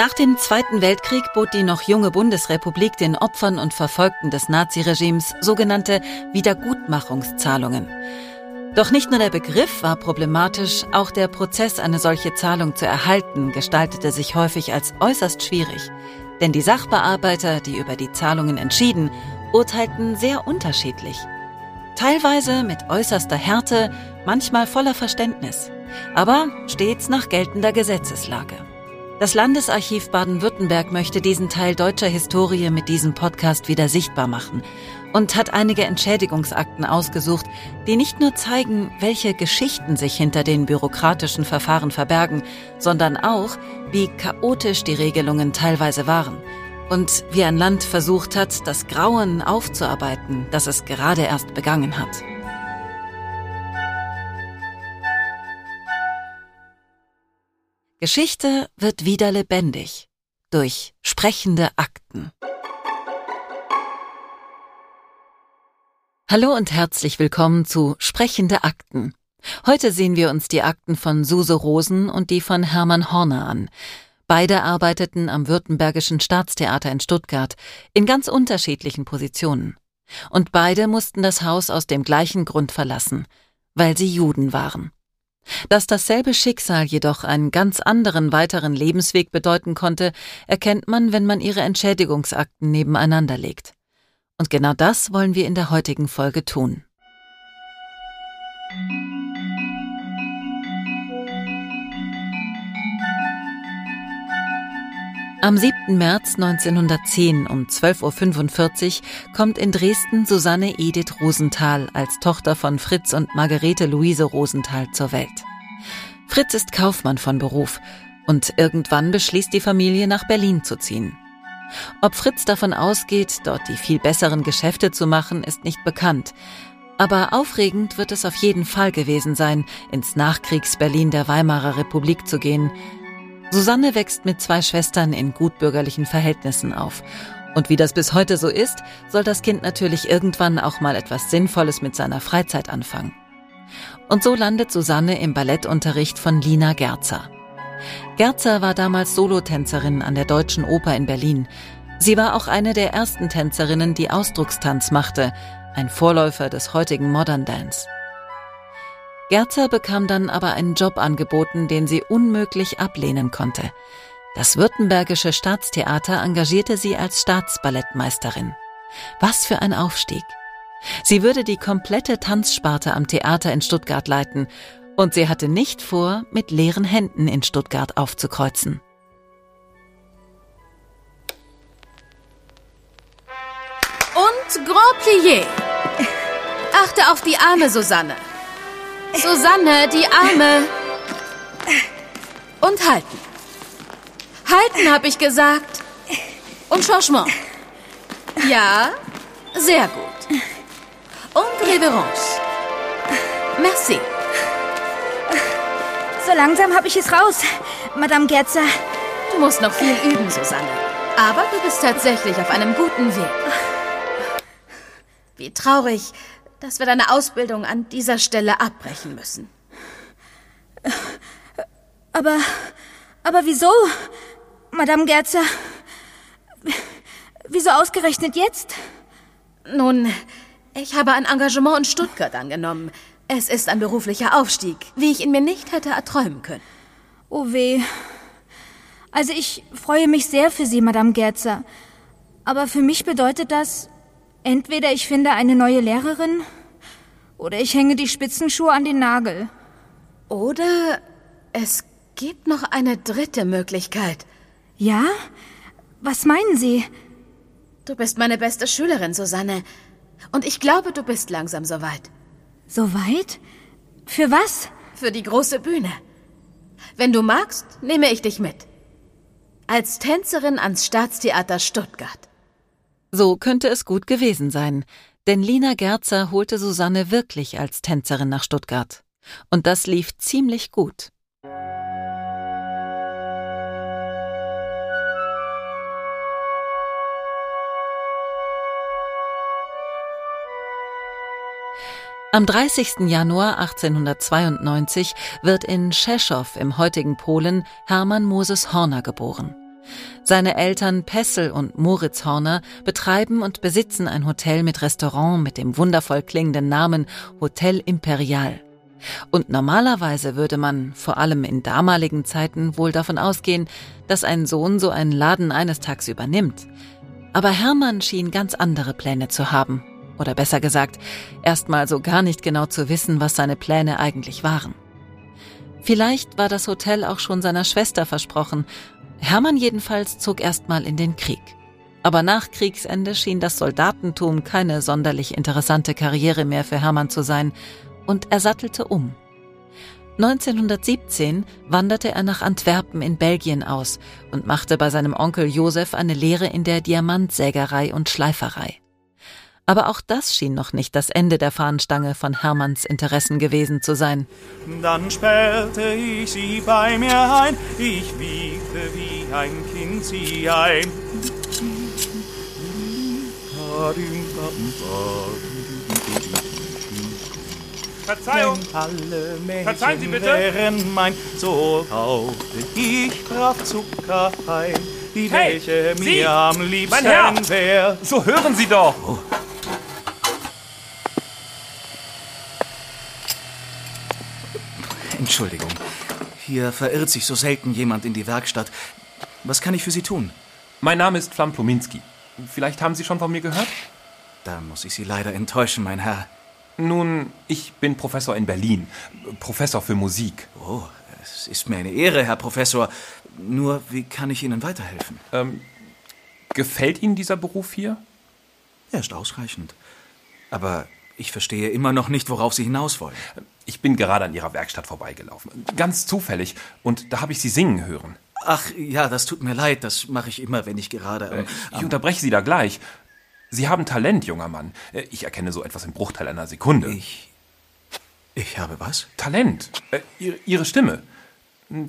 Nach dem Zweiten Weltkrieg bot die noch junge Bundesrepublik den Opfern und Verfolgten des Naziregimes sogenannte Wiedergutmachungszahlungen. Doch nicht nur der Begriff war problematisch, auch der Prozess, eine solche Zahlung zu erhalten, gestaltete sich häufig als äußerst schwierig. Denn die Sachbearbeiter, die über die Zahlungen entschieden, urteilten sehr unterschiedlich. Teilweise mit äußerster Härte, manchmal voller Verständnis, aber stets nach geltender Gesetzeslage. Das Landesarchiv Baden-Württemberg möchte diesen Teil deutscher Historie mit diesem Podcast wieder sichtbar machen und hat einige Entschädigungsakten ausgesucht, die nicht nur zeigen, welche Geschichten sich hinter den bürokratischen Verfahren verbergen, sondern auch, wie chaotisch die Regelungen teilweise waren und wie ein Land versucht hat, das Grauen aufzuarbeiten, das es gerade erst begangen hat. Geschichte wird wieder lebendig durch sprechende Akten. Hallo und herzlich willkommen zu Sprechende Akten. Heute sehen wir uns die Akten von Suse Rosen und die von Hermann Horner an. Beide arbeiteten am Württembergischen Staatstheater in Stuttgart in ganz unterschiedlichen Positionen. Und beide mussten das Haus aus dem gleichen Grund verlassen, weil sie Juden waren. Dass dasselbe Schicksal jedoch einen ganz anderen weiteren Lebensweg bedeuten konnte, erkennt man, wenn man ihre Entschädigungsakten nebeneinander legt. Und genau das wollen wir in der heutigen Folge tun. Am 7. März 1910 um 12.45 Uhr kommt in Dresden Susanne Edith Rosenthal als Tochter von Fritz und Margarete Luise Rosenthal zur Welt. Fritz ist Kaufmann von Beruf und irgendwann beschließt die Familie nach Berlin zu ziehen. Ob Fritz davon ausgeht, dort die viel besseren Geschäfte zu machen, ist nicht bekannt. Aber aufregend wird es auf jeden Fall gewesen sein, ins Nachkriegs-Berlin der Weimarer Republik zu gehen, Susanne wächst mit zwei Schwestern in gutbürgerlichen Verhältnissen auf. Und wie das bis heute so ist, soll das Kind natürlich irgendwann auch mal etwas Sinnvolles mit seiner Freizeit anfangen. Und so landet Susanne im Ballettunterricht von Lina Gerzer. Gerzer war damals Solotänzerin an der Deutschen Oper in Berlin. Sie war auch eine der ersten Tänzerinnen, die Ausdruckstanz machte, ein Vorläufer des heutigen Modern Dance. Gerzer bekam dann aber einen Job angeboten, den sie unmöglich ablehnen konnte. Das Württembergische Staatstheater engagierte sie als Staatsballettmeisterin. Was für ein Aufstieg. Sie würde die komplette Tanzsparte am Theater in Stuttgart leiten und sie hatte nicht vor, mit leeren Händen in Stuttgart aufzukreuzen. Und Grand Plié. Achte auf die Arme, Susanne. Susanne, die Arme. Und halten. Halten, habe ich gesagt. Und Changement. Ja, sehr gut. Und Reverence. Merci. So langsam habe ich es raus, Madame Gerzer. Du musst noch viel üben, Susanne. Aber du bist tatsächlich auf einem guten Weg. Wie traurig, dass wir deine Ausbildung an dieser Stelle abbrechen müssen. Aber, aber wieso, Madame Gerzer? Wieso ausgerechnet jetzt? Nun, ich habe ein Engagement in Stuttgart angenommen. Es ist ein beruflicher Aufstieg, wie ich ihn mir nicht hätte erträumen können. Oh weh. Also ich freue mich sehr für Sie, Madame Gerzer. Aber für mich bedeutet das, Entweder ich finde eine neue Lehrerin oder ich hänge die Spitzenschuhe an den Nagel. Oder es gibt noch eine dritte Möglichkeit. Ja? Was meinen Sie? Du bist meine beste Schülerin, Susanne. Und ich glaube, du bist langsam soweit. Soweit? Für was? Für die große Bühne. Wenn du magst, nehme ich dich mit. Als Tänzerin ans Staatstheater Stuttgart. So könnte es gut gewesen sein, denn Lina Gerzer holte Susanne wirklich als Tänzerin nach Stuttgart. Und das lief ziemlich gut. Am 30. Januar 1892 wird in Rzeszow im heutigen Polen Hermann Moses Horner geboren. Seine Eltern Pessel und Moritz Horner betreiben und besitzen ein Hotel mit Restaurant mit dem wundervoll klingenden Namen Hotel Imperial. Und normalerweise würde man, vor allem in damaligen Zeiten, wohl davon ausgehen, dass ein Sohn so einen Laden eines Tages übernimmt. Aber Hermann schien ganz andere Pläne zu haben. Oder besser gesagt, erstmal so gar nicht genau zu wissen, was seine Pläne eigentlich waren. Vielleicht war das Hotel auch schon seiner Schwester versprochen. Hermann jedenfalls zog erstmal in den Krieg. Aber nach Kriegsende schien das Soldatentum keine sonderlich interessante Karriere mehr für Hermann zu sein und er sattelte um. 1917 wanderte er nach Antwerpen in Belgien aus und machte bei seinem Onkel Josef eine Lehre in der Diamantsägerei und Schleiferei. Aber auch das schien noch nicht das Ende der Fahnenstange von Hermanns Interessen gewesen zu sein. Dann sperrte ich sie bei mir ein, ich wiegte wie ein Kind sie ein. Verzeihung. alle Verzeihen Sie bitte. wären mein, so kaufte ich brav Zucker ein, die hey, welche Sie, mir am liebsten wäre. So hören Sie doch. Oh. Entschuldigung. Hier verirrt sich so selten jemand in die Werkstatt. Was kann ich für Sie tun? Mein Name ist Flam Plominski. Vielleicht haben Sie schon von mir gehört? Da muss ich Sie leider enttäuschen, mein Herr. Nun, ich bin Professor in Berlin. Professor für Musik. Oh, es ist mir eine Ehre, Herr Professor. Nur, wie kann ich Ihnen weiterhelfen? Ähm, gefällt Ihnen dieser Beruf hier? Er ist ausreichend. Aber ich verstehe immer noch nicht, worauf Sie hinaus wollen. Ich bin gerade an Ihrer Werkstatt vorbeigelaufen. Ganz zufällig. Und da habe ich Sie singen hören. Ach ja, das tut mir leid. Das mache ich immer, wenn ich gerade. Ähm, ich unterbreche Sie da gleich. Sie haben Talent, junger Mann. Äh, ich erkenne so etwas im Bruchteil einer Sekunde. Ich. Ich habe was? Talent. Äh, ihre, ihre Stimme.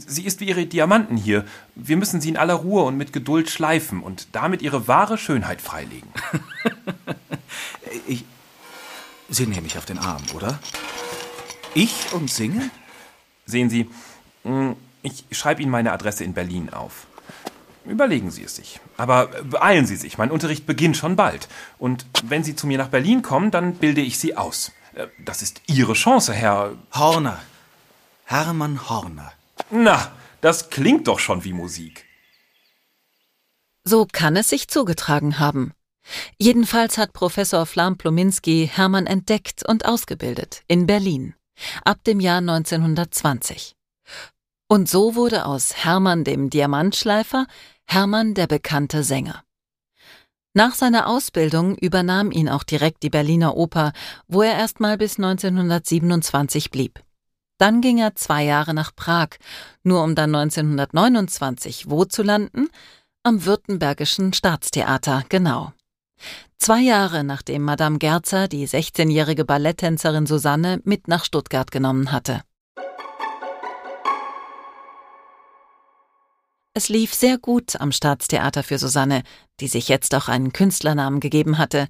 Sie ist wie Ihre Diamanten hier. Wir müssen sie in aller Ruhe und mit Geduld schleifen und damit ihre wahre Schönheit freilegen. ich. Sie nehmen mich auf den Arm, oder? Ich und singen? Sehen Sie, hm, ich schreibe Ihnen meine Adresse in Berlin auf. Überlegen Sie es sich. Aber beeilen Sie sich, mein Unterricht beginnt schon bald. Und wenn Sie zu mir nach Berlin kommen, dann bilde ich Sie aus. Äh, das ist Ihre Chance, Herr. Horner. Hermann Horner. Na, das klingt doch schon wie Musik. So kann es sich zugetragen haben. Jedenfalls hat Professor Flam Plominski Hermann entdeckt und ausgebildet in Berlin ab dem Jahr 1920. Und so wurde aus Hermann dem Diamantschleifer Hermann der bekannte Sänger. Nach seiner Ausbildung übernahm ihn auch direkt die Berliner Oper, wo er erstmal bis 1927 blieb. Dann ging er zwei Jahre nach Prag, nur um dann 1929 wo zu landen? Am Württembergischen Staatstheater, genau. Zwei Jahre nachdem Madame Gerzer die 16-jährige Balletttänzerin Susanne mit nach Stuttgart genommen hatte. Es lief sehr gut am Staatstheater für Susanne, die sich jetzt auch einen Künstlernamen gegeben hatte.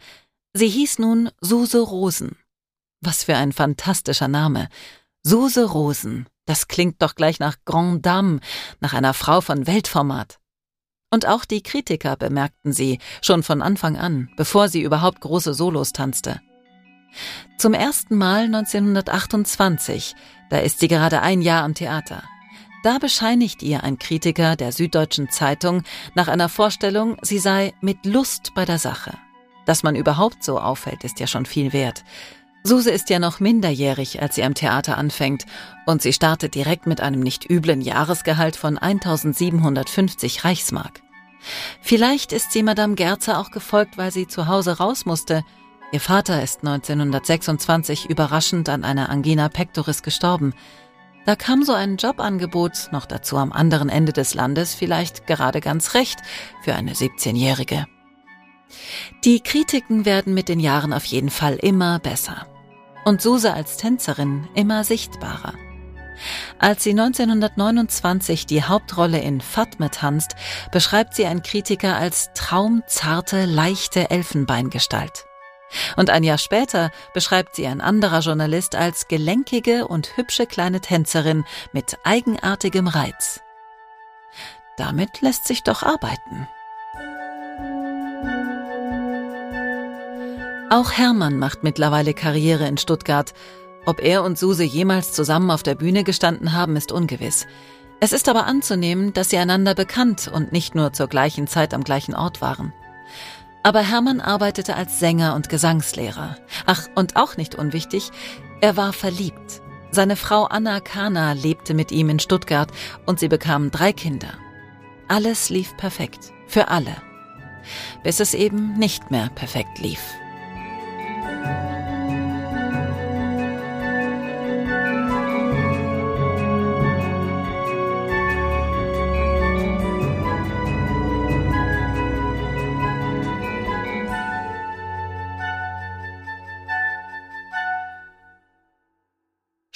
Sie hieß nun Suse Rosen. Was für ein fantastischer Name. Suse Rosen. Das klingt doch gleich nach Grand Dame, nach einer Frau von Weltformat. Und auch die Kritiker bemerkten sie, schon von Anfang an, bevor sie überhaupt große Solos tanzte. Zum ersten Mal 1928, da ist sie gerade ein Jahr am Theater. Da bescheinigt ihr ein Kritiker der Süddeutschen Zeitung nach einer Vorstellung, sie sei mit Lust bei der Sache. Dass man überhaupt so auffällt, ist ja schon viel wert. Suse ist ja noch minderjährig, als sie am Theater anfängt, und sie startet direkt mit einem nicht üblen Jahresgehalt von 1750 Reichsmark. Vielleicht ist sie Madame Gerzer auch gefolgt, weil sie zu Hause raus musste. Ihr Vater ist 1926 überraschend an einer Angina pectoris gestorben. Da kam so ein Jobangebot, noch dazu am anderen Ende des Landes, vielleicht gerade ganz recht für eine 17-Jährige. Die Kritiken werden mit den Jahren auf jeden Fall immer besser. Und Suse als Tänzerin immer sichtbarer. Als sie 1929 die Hauptrolle in Fatme tanzt, beschreibt sie ein Kritiker als traumzarte, leichte Elfenbeingestalt. Und ein Jahr später beschreibt sie ein anderer Journalist als gelenkige und hübsche kleine Tänzerin mit eigenartigem Reiz. damit lässt sich doch arbeiten. Auch Hermann macht mittlerweile Karriere in Stuttgart. Ob er und Suse jemals zusammen auf der Bühne gestanden haben, ist ungewiss. Es ist aber anzunehmen, dass sie einander bekannt und nicht nur zur gleichen Zeit am gleichen Ort waren. Aber Hermann arbeitete als Sänger und Gesangslehrer. Ach, und auch nicht unwichtig, er war verliebt. Seine Frau Anna Kana lebte mit ihm in Stuttgart und sie bekamen drei Kinder. Alles lief perfekt, für alle. Bis es eben nicht mehr perfekt lief.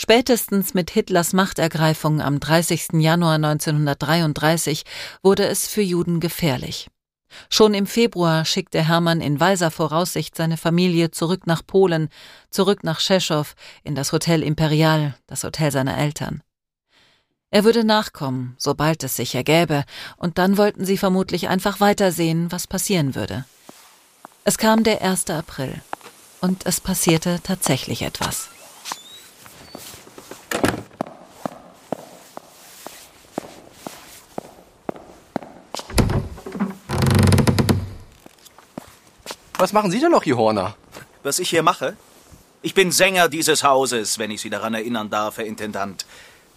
Spätestens mit Hitlers Machtergreifung am 30. Januar 1933 wurde es für Juden gefährlich. Schon im Februar schickte Hermann in weiser Voraussicht seine Familie zurück nach Polen, zurück nach Tschechow, in das Hotel Imperial, das Hotel seiner Eltern. Er würde nachkommen, sobald es sich ergäbe, und dann wollten sie vermutlich einfach weitersehen, was passieren würde. Es kam der 1. April, und es passierte tatsächlich etwas. Was machen Sie denn noch hier, Horner? Was ich hier mache? Ich bin Sänger dieses Hauses, wenn ich Sie daran erinnern darf, Herr Intendant.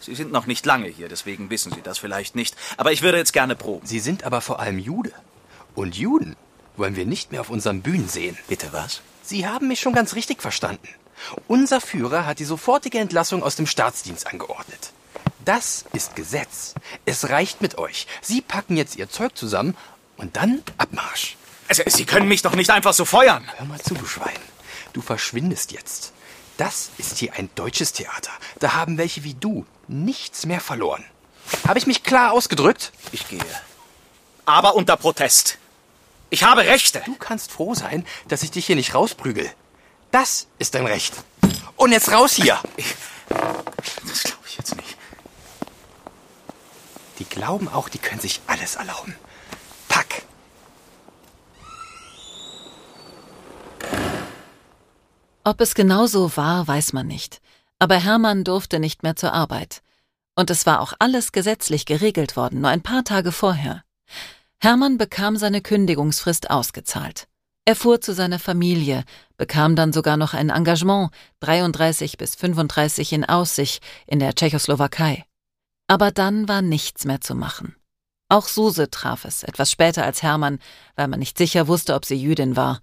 Sie sind noch nicht lange hier, deswegen wissen Sie das vielleicht nicht. Aber ich würde jetzt gerne proben. Sie sind aber vor allem Jude. Und Juden wollen wir nicht mehr auf unseren Bühnen sehen. Bitte was? Sie haben mich schon ganz richtig verstanden. Unser Führer hat die sofortige Entlassung aus dem Staatsdienst angeordnet. Das ist Gesetz. Es reicht mit euch. Sie packen jetzt Ihr Zeug zusammen und dann Abmarsch. Also, Sie können mich doch nicht einfach so feuern. Hör mal zu, du Schwein. Du verschwindest jetzt. Das ist hier ein deutsches Theater. Da haben welche wie du nichts mehr verloren. Habe ich mich klar ausgedrückt? Ich gehe. Aber unter Protest. Ich habe Rechte. Du kannst froh sein, dass ich dich hier nicht rausprügel. Das ist dein Recht. Und jetzt raus hier. Ich, das glaube ich jetzt nicht. Die glauben auch, die können sich alles erlauben. Ob es genau so war, weiß man nicht. Aber Hermann durfte nicht mehr zur Arbeit. Und es war auch alles gesetzlich geregelt worden, nur ein paar Tage vorher. Hermann bekam seine Kündigungsfrist ausgezahlt. Er fuhr zu seiner Familie, bekam dann sogar noch ein Engagement, 33 bis 35 in Aussicht in der Tschechoslowakei. Aber dann war nichts mehr zu machen. Auch Suse traf es, etwas später als Hermann, weil man nicht sicher wusste, ob sie Jüdin war.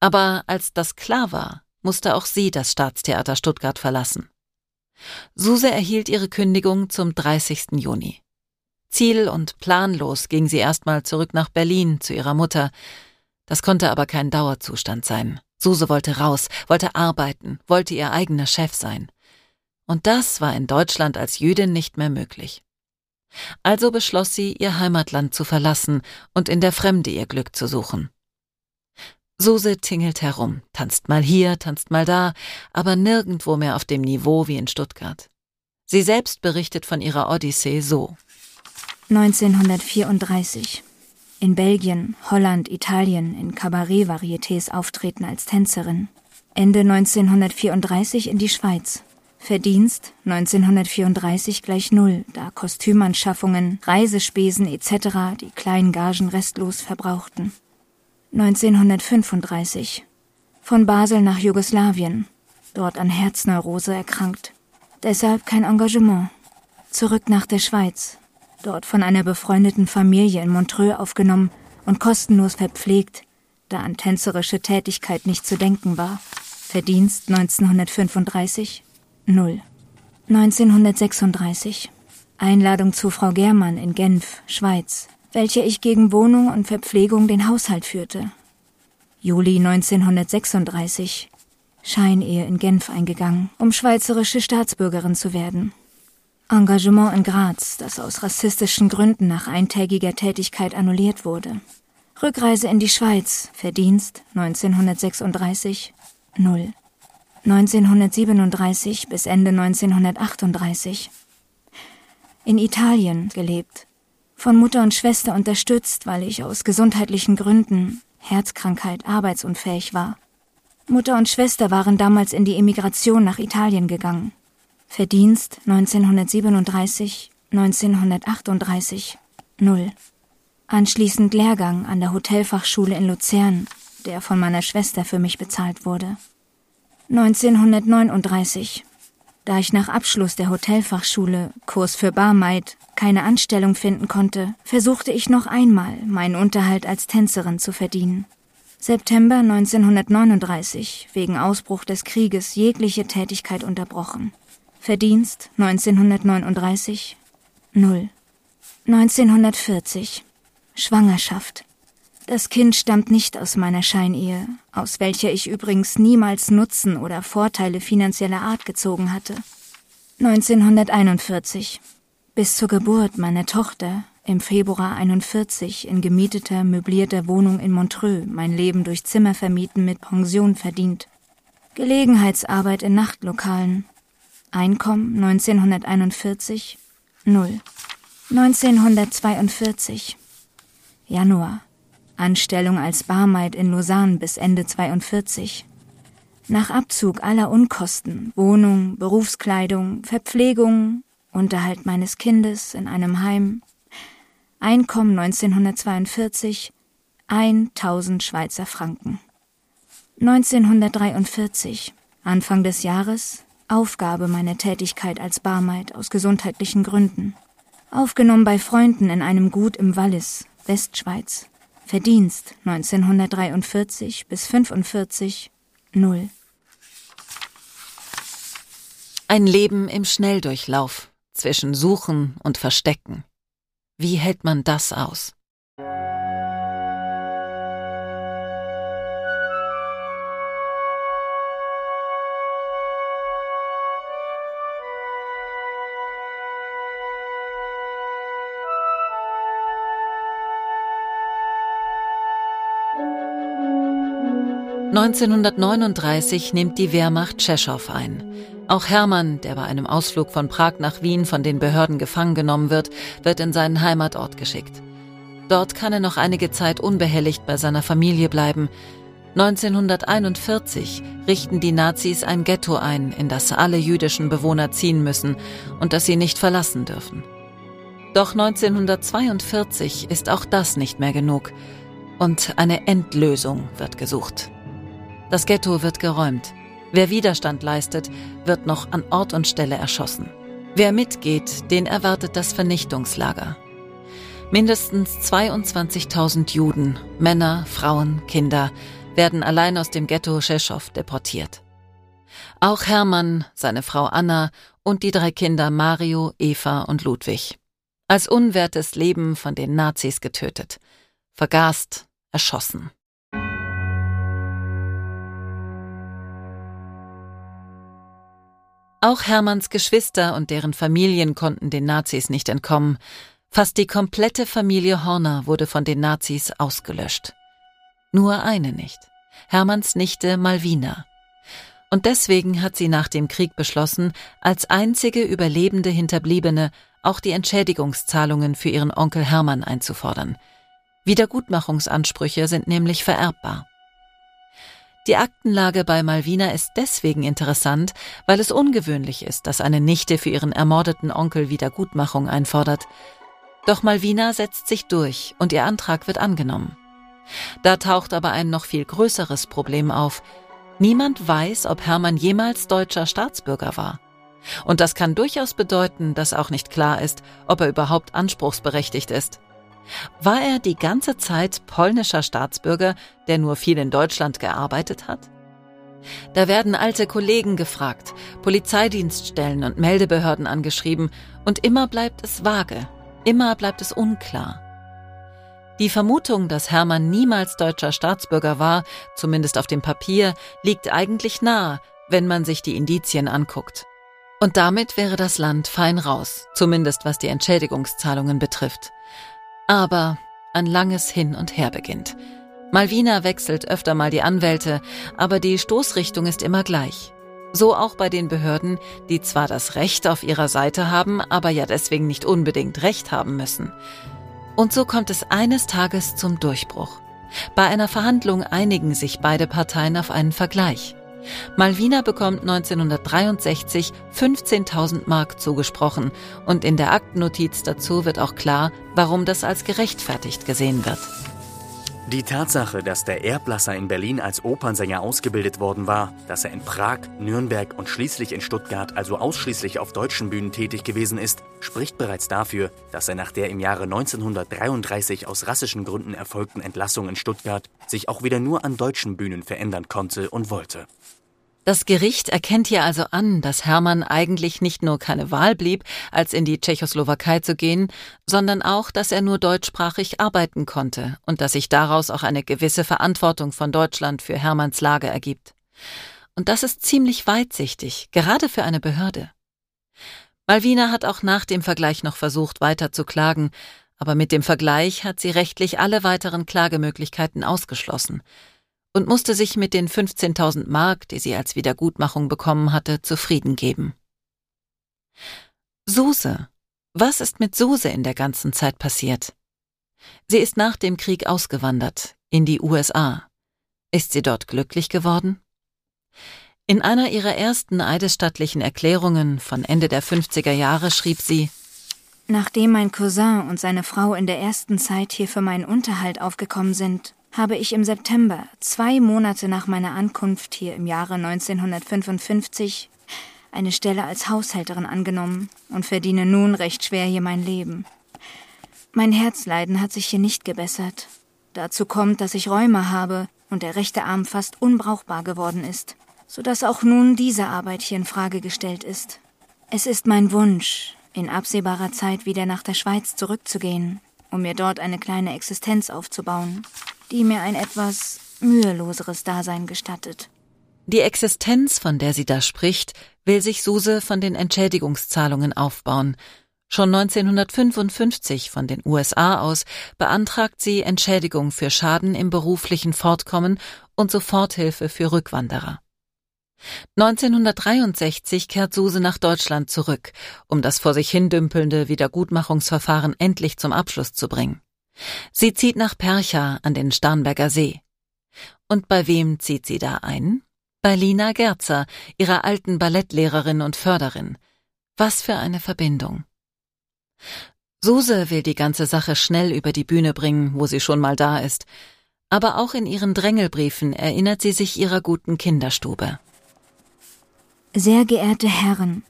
Aber als das klar war, musste auch sie das Staatstheater Stuttgart verlassen. Suse erhielt ihre Kündigung zum 30. Juni. Ziel- und planlos ging sie erstmal zurück nach Berlin zu ihrer Mutter. Das konnte aber kein Dauerzustand sein. Suse wollte raus, wollte arbeiten, wollte ihr eigener Chef sein. Und das war in Deutschland als Jüdin nicht mehr möglich. Also beschloss sie, ihr Heimatland zu verlassen und in der Fremde ihr Glück zu suchen. Suse tingelt herum, tanzt mal hier, tanzt mal da, aber nirgendwo mehr auf dem Niveau wie in Stuttgart. Sie selbst berichtet von ihrer Odyssee so. 1934. In Belgien, Holland, Italien in Kabarett-Varietés auftreten als Tänzerin. Ende 1934 in die Schweiz. Verdienst 1934 gleich Null, da Kostümanschaffungen, Reisespesen etc. die kleinen Gagen restlos verbrauchten. 1935. Von Basel nach Jugoslawien. Dort an Herzneurose erkrankt. Deshalb kein Engagement. Zurück nach der Schweiz. Dort von einer befreundeten Familie in Montreux aufgenommen und kostenlos verpflegt, da an tänzerische Tätigkeit nicht zu denken war. Verdienst 1935 0. 1936. Einladung zu Frau Germann in Genf, Schweiz welche ich gegen Wohnung und Verpflegung den Haushalt führte. Juli 1936. Scheinehe in Genf eingegangen, um schweizerische Staatsbürgerin zu werden. Engagement in Graz, das aus rassistischen Gründen nach eintägiger Tätigkeit annulliert wurde. Rückreise in die Schweiz, Verdienst 1936 0. 1937 bis Ende 1938. In Italien gelebt, Von Mutter und Schwester unterstützt, weil ich aus gesundheitlichen Gründen, Herzkrankheit, arbeitsunfähig war. Mutter und Schwester waren damals in die Emigration nach Italien gegangen. Verdienst 1937, 1938, null. Anschließend Lehrgang an der Hotelfachschule in Luzern, der von meiner Schwester für mich bezahlt wurde. 1939, da ich nach Abschluss der Hotelfachschule, Kurs für Barmaid, keine Anstellung finden konnte, versuchte ich noch einmal, meinen Unterhalt als Tänzerin zu verdienen. September 1939, wegen Ausbruch des Krieges jegliche Tätigkeit unterbrochen. Verdienst 1939 null. 1940 Schwangerschaft. Das Kind stammt nicht aus meiner Scheinehe, aus welcher ich übrigens niemals Nutzen oder Vorteile finanzieller Art gezogen hatte. 1941 bis zur Geburt meiner Tochter im Februar 41 in gemieteter, möblierter Wohnung in Montreux mein Leben durch Zimmervermieten mit Pension verdient. Gelegenheitsarbeit in Nachtlokalen. Einkommen 1941 null. 1942 Januar Anstellung als Barmaid in Lausanne bis Ende 42. Nach Abzug aller Unkosten, Wohnung, Berufskleidung, Verpflegung, Unterhalt meines Kindes in einem Heim, Einkommen 1942 1000 Schweizer Franken. 1943, Anfang des Jahres, Aufgabe meiner Tätigkeit als Barmaid aus gesundheitlichen Gründen. Aufgenommen bei Freunden in einem Gut im Wallis, Westschweiz. Verdienst 1943 bis 45 null. Ein Leben im Schnelldurchlauf zwischen Suchen und Verstecken. Wie hält man das aus? 1939 nimmt die Wehrmacht Tschechow ein. Auch Hermann, der bei einem Ausflug von Prag nach Wien von den Behörden gefangen genommen wird, wird in seinen Heimatort geschickt. Dort kann er noch einige Zeit unbehelligt bei seiner Familie bleiben. 1941 richten die Nazis ein Ghetto ein, in das alle jüdischen Bewohner ziehen müssen und das sie nicht verlassen dürfen. Doch 1942 ist auch das nicht mehr genug und eine Endlösung wird gesucht. Das Ghetto wird geräumt. Wer Widerstand leistet, wird noch an Ort und Stelle erschossen. Wer mitgeht, den erwartet das Vernichtungslager. Mindestens 22.000 Juden, Männer, Frauen, Kinder werden allein aus dem Ghetto Scheschow deportiert. Auch Hermann, seine Frau Anna und die drei Kinder Mario, Eva und Ludwig. Als unwertes Leben von den Nazis getötet, vergast, erschossen. Auch Hermanns Geschwister und deren Familien konnten den Nazis nicht entkommen. Fast die komplette Familie Horner wurde von den Nazis ausgelöscht. Nur eine nicht. Hermanns Nichte Malvina. Und deswegen hat sie nach dem Krieg beschlossen, als einzige überlebende Hinterbliebene auch die Entschädigungszahlungen für ihren Onkel Hermann einzufordern. Wiedergutmachungsansprüche sind nämlich vererbbar. Die Aktenlage bei Malvina ist deswegen interessant, weil es ungewöhnlich ist, dass eine Nichte für ihren ermordeten Onkel Wiedergutmachung einfordert. Doch Malvina setzt sich durch und ihr Antrag wird angenommen. Da taucht aber ein noch viel größeres Problem auf. Niemand weiß, ob Hermann jemals deutscher Staatsbürger war. Und das kann durchaus bedeuten, dass auch nicht klar ist, ob er überhaupt anspruchsberechtigt ist. War er die ganze Zeit polnischer Staatsbürger, der nur viel in Deutschland gearbeitet hat? Da werden alte Kollegen gefragt, Polizeidienststellen und Meldebehörden angeschrieben, und immer bleibt es vage, immer bleibt es unklar. Die Vermutung, dass Hermann niemals deutscher Staatsbürger war, zumindest auf dem Papier, liegt eigentlich nahe, wenn man sich die Indizien anguckt. Und damit wäre das Land fein raus, zumindest was die Entschädigungszahlungen betrifft. Aber ein langes Hin und Her beginnt. Malvina wechselt öfter mal die Anwälte, aber die Stoßrichtung ist immer gleich. So auch bei den Behörden, die zwar das Recht auf ihrer Seite haben, aber ja deswegen nicht unbedingt Recht haben müssen. Und so kommt es eines Tages zum Durchbruch. Bei einer Verhandlung einigen sich beide Parteien auf einen Vergleich. Malvina bekommt 1963 15.000 Mark zugesprochen und in der Aktennotiz dazu wird auch klar, warum das als gerechtfertigt gesehen wird. Die Tatsache, dass der Erblasser in Berlin als Opernsänger ausgebildet worden war, dass er in Prag, Nürnberg und schließlich in Stuttgart also ausschließlich auf deutschen Bühnen tätig gewesen ist, spricht bereits dafür, dass er nach der im Jahre 1933 aus rassischen Gründen erfolgten Entlassung in Stuttgart sich auch wieder nur an deutschen Bühnen verändern konnte und wollte. Das Gericht erkennt hier also an, dass Hermann eigentlich nicht nur keine Wahl blieb, als in die Tschechoslowakei zu gehen, sondern auch, dass er nur deutschsprachig arbeiten konnte und dass sich daraus auch eine gewisse Verantwortung von Deutschland für Hermanns Lage ergibt. Und das ist ziemlich weitsichtig, gerade für eine Behörde. Malvina hat auch nach dem Vergleich noch versucht, weiter zu klagen, aber mit dem Vergleich hat sie rechtlich alle weiteren Klagemöglichkeiten ausgeschlossen und musste sich mit den 15.000 Mark, die sie als Wiedergutmachung bekommen hatte, zufrieden geben. Suse. Was ist mit Suse in der ganzen Zeit passiert? Sie ist nach dem Krieg ausgewandert, in die USA. Ist sie dort glücklich geworden? In einer ihrer ersten eidesstattlichen Erklärungen von Ende der 50er Jahre schrieb sie Nachdem mein Cousin und seine Frau in der ersten Zeit hier für meinen Unterhalt aufgekommen sind, habe ich im September, zwei Monate nach meiner Ankunft hier im Jahre 1955, eine Stelle als Haushälterin angenommen und verdiene nun recht schwer hier mein Leben. Mein Herzleiden hat sich hier nicht gebessert. Dazu kommt, dass ich Rheuma habe und der rechte Arm fast unbrauchbar geworden ist, so dass auch nun diese Arbeit hier in Frage gestellt ist. Es ist mein Wunsch, in absehbarer Zeit wieder nach der Schweiz zurückzugehen, um mir dort eine kleine Existenz aufzubauen die mir ein etwas müheloseres Dasein gestattet. Die Existenz, von der sie da spricht, will sich Suse von den Entschädigungszahlungen aufbauen. Schon 1955 von den USA aus beantragt sie Entschädigung für Schaden im beruflichen Fortkommen und Soforthilfe für Rückwanderer. 1963 kehrt Suse nach Deutschland zurück, um das vor sich hindümpelnde Wiedergutmachungsverfahren endlich zum Abschluss zu bringen. Sie zieht nach Percha an den Starnberger See. Und bei wem zieht sie da ein? Bei Lina Gerzer, ihrer alten Ballettlehrerin und Förderin. Was für eine Verbindung. Suse will die ganze Sache schnell über die Bühne bringen, wo sie schon mal da ist. Aber auch in ihren Drängelbriefen erinnert sie sich ihrer guten Kinderstube. Sehr geehrte Herren,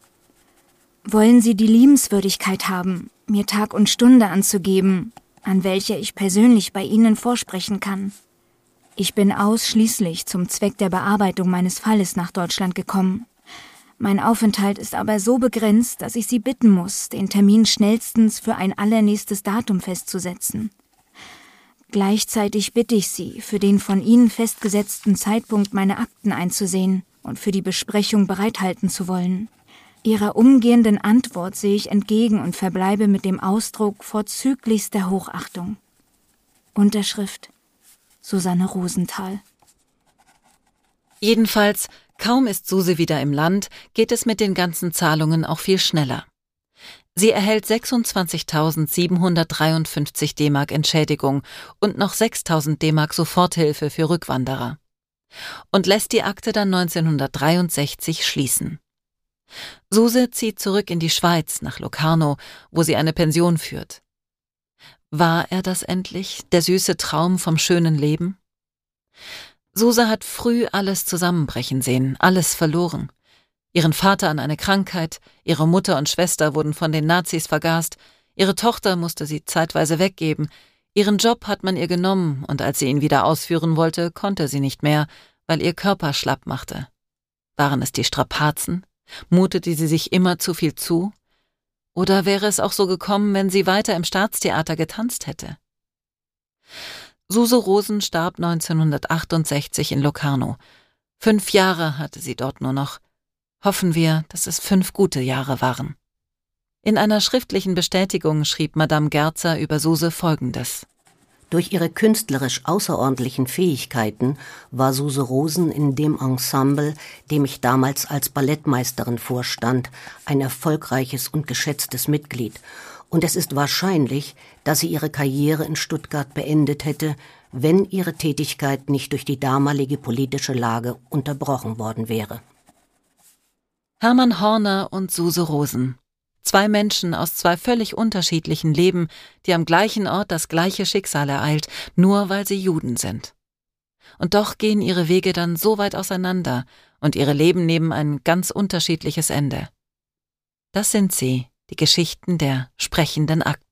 wollen Sie die Liebenswürdigkeit haben, mir Tag und Stunde anzugeben, an welcher ich persönlich bei Ihnen vorsprechen kann. Ich bin ausschließlich zum Zweck der Bearbeitung meines Falles nach Deutschland gekommen. Mein Aufenthalt ist aber so begrenzt, dass ich Sie bitten muss, den Termin schnellstens für ein allernächstes Datum festzusetzen. Gleichzeitig bitte ich Sie, für den von Ihnen festgesetzten Zeitpunkt meine Akten einzusehen und für die Besprechung bereithalten zu wollen. Ihrer umgehenden Antwort sehe ich entgegen und verbleibe mit dem Ausdruck vorzüglichster Hochachtung. Unterschrift Susanne Rosenthal. Jedenfalls, kaum ist Suse wieder im Land, geht es mit den ganzen Zahlungen auch viel schneller. Sie erhält 26.753 D-Mark Entschädigung und noch 6.000 D-Mark Soforthilfe für Rückwanderer. Und lässt die Akte dann 1963 schließen. Suse zieht zurück in die Schweiz nach Locarno, wo sie eine Pension führt. War er das endlich, der süße Traum vom schönen Leben? Suse hat früh alles zusammenbrechen sehen, alles verloren. Ihren Vater an eine Krankheit, ihre Mutter und Schwester wurden von den Nazis vergast, ihre Tochter musste sie zeitweise weggeben, ihren Job hat man ihr genommen, und als sie ihn wieder ausführen wollte, konnte sie nicht mehr, weil ihr Körper schlapp machte. Waren es die Strapazen, Mutete sie sich immer zu viel zu? Oder wäre es auch so gekommen, wenn sie weiter im Staatstheater getanzt hätte? Suse Rosen starb 1968 in Locarno. Fünf Jahre hatte sie dort nur noch. Hoffen wir, dass es fünf gute Jahre waren. In einer schriftlichen Bestätigung schrieb Madame Gerzer über Suse Folgendes. Durch ihre künstlerisch außerordentlichen Fähigkeiten war Suse Rosen in dem Ensemble, dem ich damals als Ballettmeisterin vorstand, ein erfolgreiches und geschätztes Mitglied und es ist wahrscheinlich, dass sie ihre Karriere in Stuttgart beendet hätte, wenn ihre Tätigkeit nicht durch die damalige politische Lage unterbrochen worden wäre. Hermann Horner und Suse Rosen. Zwei Menschen aus zwei völlig unterschiedlichen Leben, die am gleichen Ort das gleiche Schicksal ereilt, nur weil sie Juden sind. Und doch gehen ihre Wege dann so weit auseinander und ihre Leben nehmen ein ganz unterschiedliches Ende. Das sind sie, die Geschichten der sprechenden Akten.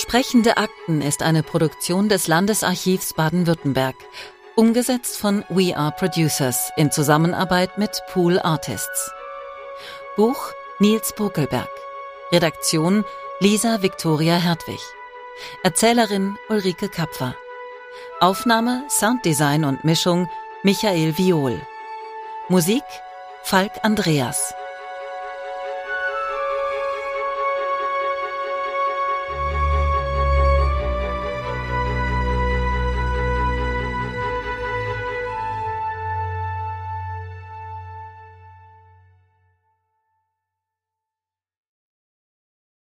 Sprechende Akten ist eine Produktion des Landesarchivs Baden-Württemberg, umgesetzt von We Are Producers in Zusammenarbeit mit Pool Artists. Buch Nils Buckelberg. Redaktion Lisa Victoria Hertwig. Erzählerin Ulrike Kapfer. Aufnahme, Sounddesign und Mischung Michael Viol. Musik Falk Andreas.